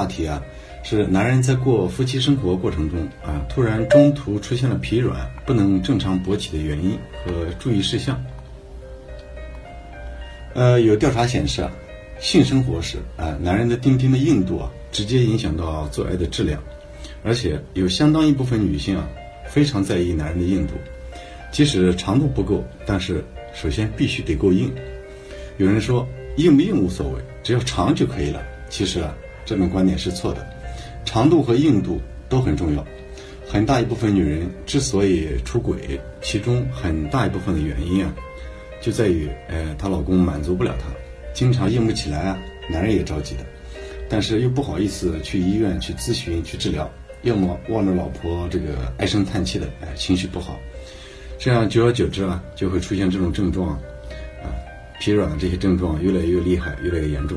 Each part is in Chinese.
话题啊，是男人在过夫妻生活过程中啊，突然中途出现了疲软，不能正常勃起的原因和注意事项。呃，有调查显示啊，性生活时啊，男人的丁丁的硬度啊，直接影响到做爱的质量，而且有相当一部分女性啊，非常在意男人的硬度，即使长度不够，但是首先必须得够硬。有人说硬不硬无所谓，只要长就可以了。其实啊，这种观点是错的，长度和硬度都很重要。很大一部分女人之所以出轨，其中很大一部分的原因啊。就在于，呃，她老公满足不了她，经常硬不起来啊，男人也着急的，但是又不好意思去医院去咨询去治疗，要么望着老婆这个唉声叹气的，哎，情绪不好，这样久而久之啊，就会出现这种症状，啊，疲软的这些症状越来越厉害，越来越严重，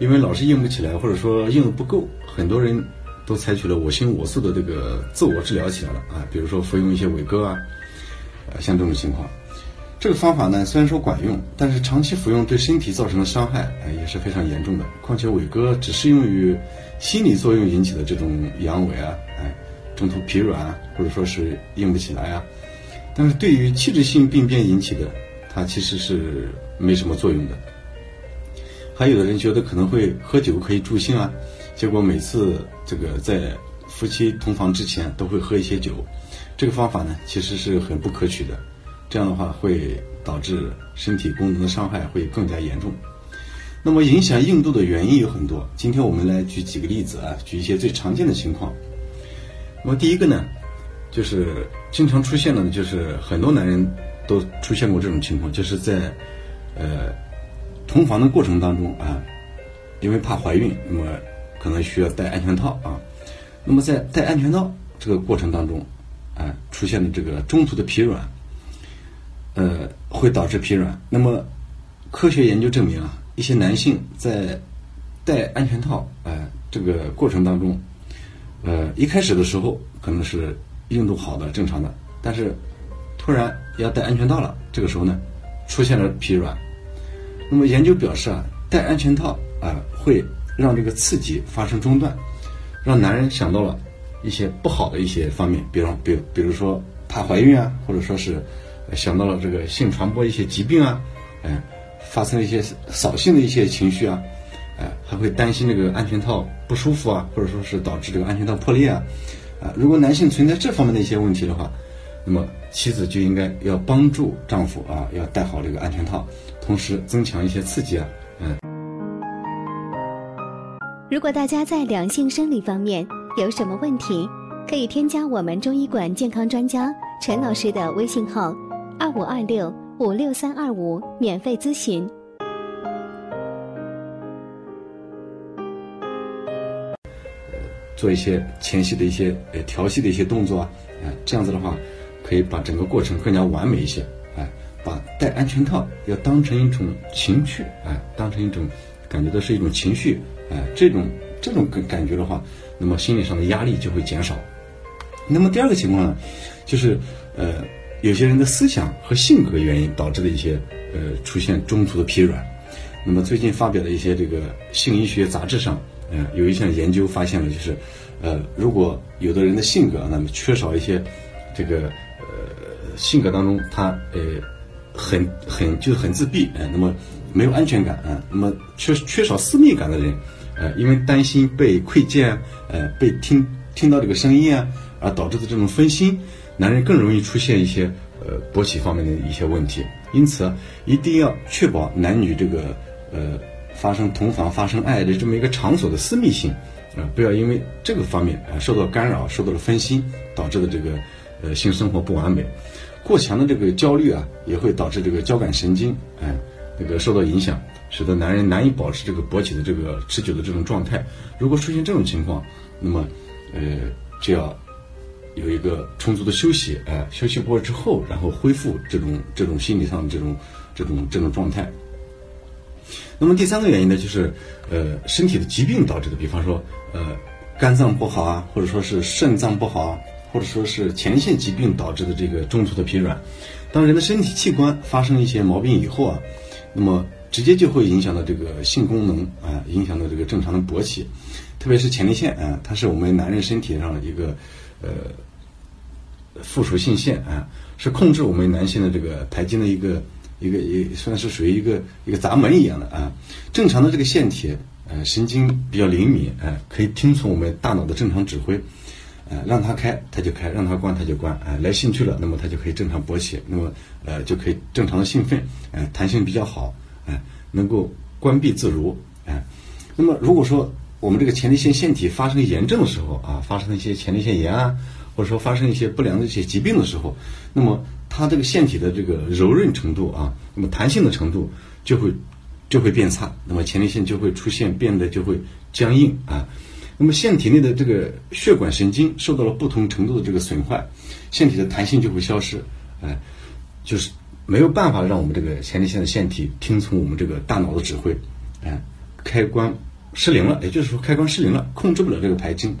因为老是硬不起来，或者说硬的不够，很多人都采取了我行我素的这个自我治疗起来了啊，比如说服用一些伟哥啊，呃，像这种情况。这个方法呢，虽然说管用，但是长期服用对身体造成的伤害，哎，也是非常严重的。况且伟哥只适用于心理作用引起的这种阳痿啊，哎，中途疲软啊或者说是硬不起来啊，但是对于器质性病变引起的，它其实是没什么作用的。还有的人觉得可能会喝酒可以助兴啊，结果每次这个在夫妻同房之前都会喝一些酒，这个方法呢，其实是很不可取的。这样的话会导致身体功能的伤害会更加严重。那么影响硬度的原因有很多，今天我们来举几个例子啊，举一些最常见的情况。那么第一个呢，就是经常出现的呢，就是很多男人都出现过这种情况，就是在呃同房的过程当中啊，因为怕怀孕，那么可能需要戴安全套啊。那么在戴安全套这个过程当中啊，出现的这个中途的疲软。呃，会导致疲软。那么，科学研究证明啊，一些男性在戴安全套，呃，这个过程当中，呃，一开始的时候可能是硬度好的、正常的，但是突然要戴安全套了，这个时候呢，出现了疲软。那么研究表示啊，戴安全套啊，会让这个刺激发生中断，让男人想到了一些不好的一些方面，比方，比比如说怕怀孕啊，或者说是。想到了这个性传播一些疾病啊，哎，发生了一些扫兴的一些情绪啊，哎，还会担心这个安全套不舒服啊，或者说是导致这个安全套破裂啊，啊，如果男性存在这方面的一些问题的话，那么妻子就应该要帮助丈夫啊，要戴好这个安全套，同时增强一些刺激啊，嗯。如果大家在两性生理方面有什么问题，可以添加我们中医馆健康专家陈老师的微信号。二五二六五六三二五，免费咨询。做一些前戏的一些呃调戏的一些动作啊，哎，这样子的话，可以把整个过程更加完美一些。安全套要当成一种情趣，哎，当成一种感觉到是一种情绪，哎，这种这种感感觉的话，那么心理上的压力就会减少。那么第二个情况呢，就是呃。有些人的思想和性格原因导致的一些呃出现中途的疲软，那么最近发表的一些这个性医学杂志上，嗯，有一项研究发现了，就是呃，如果有的人的性格那么缺少一些这个呃性格当中他呃很很就是很自闭，呃，那么没有安全感啊，那么缺缺少私密感的人，呃，因为担心被窥见，呃，被听听到这个声音啊，而导致的这种分心。男人更容易出现一些呃勃起方面的一些问题，因此一定要确保男女这个呃发生同房发生爱的这么一个场所的私密性啊，不要因为这个方面啊受到干扰，受到了分心，导致的这个呃性生活不完美。过强的这个焦虑啊，也会导致这个交感神经哎那个受到影响，使得男人难以保持这个勃起的这个持久的这种状态。如果出现这种情况，那么呃就要。有一个充足的休息，哎，休息过之后，然后恢复这种这种心理上的这种这种这种状态。那么第三个原因呢，就是呃身体的疾病导致的，比方说呃肝脏不好啊，或者说是肾脏不好啊，或者说是前列腺疾病导致的这个中途的疲软。当人的身体器官发生一些毛病以后啊，那么直接就会影响到这个性功能啊，影响到这个正常的勃起，特别是前列腺啊，它是我们男人身体上的一个呃附属性腺啊，是控制我们男性的这个排精的一个一个也算是属于一个一个闸门一样的啊。正常的这个腺体呃神经比较灵敏啊，可以听从我们大脑的正常指挥。呃，让它开，它就开；让它关，它就关。哎，来兴趣了，那么它就可以正常勃起，那么呃就可以正常的兴奋，哎，弹性比较好，哎，能够关闭自如，哎。那么如果说我们这个前列腺腺体发生炎症的时候啊，发生一些前列腺炎啊，或者说发生一些不良的一些疾病的时候，那么它这个腺体的这个柔韧程度啊，那么弹性的程度就会就会变差，那么前列腺就会出现变得就会僵硬啊。那么腺体内的这个血管神经受到了不同程度的这个损坏，腺体的弹性就会消失，哎，就是没有办法让我们这个前列腺的腺体听从我们这个大脑的指挥，哎，开关失灵了，也就是说开关失灵了，控制不了这个排精。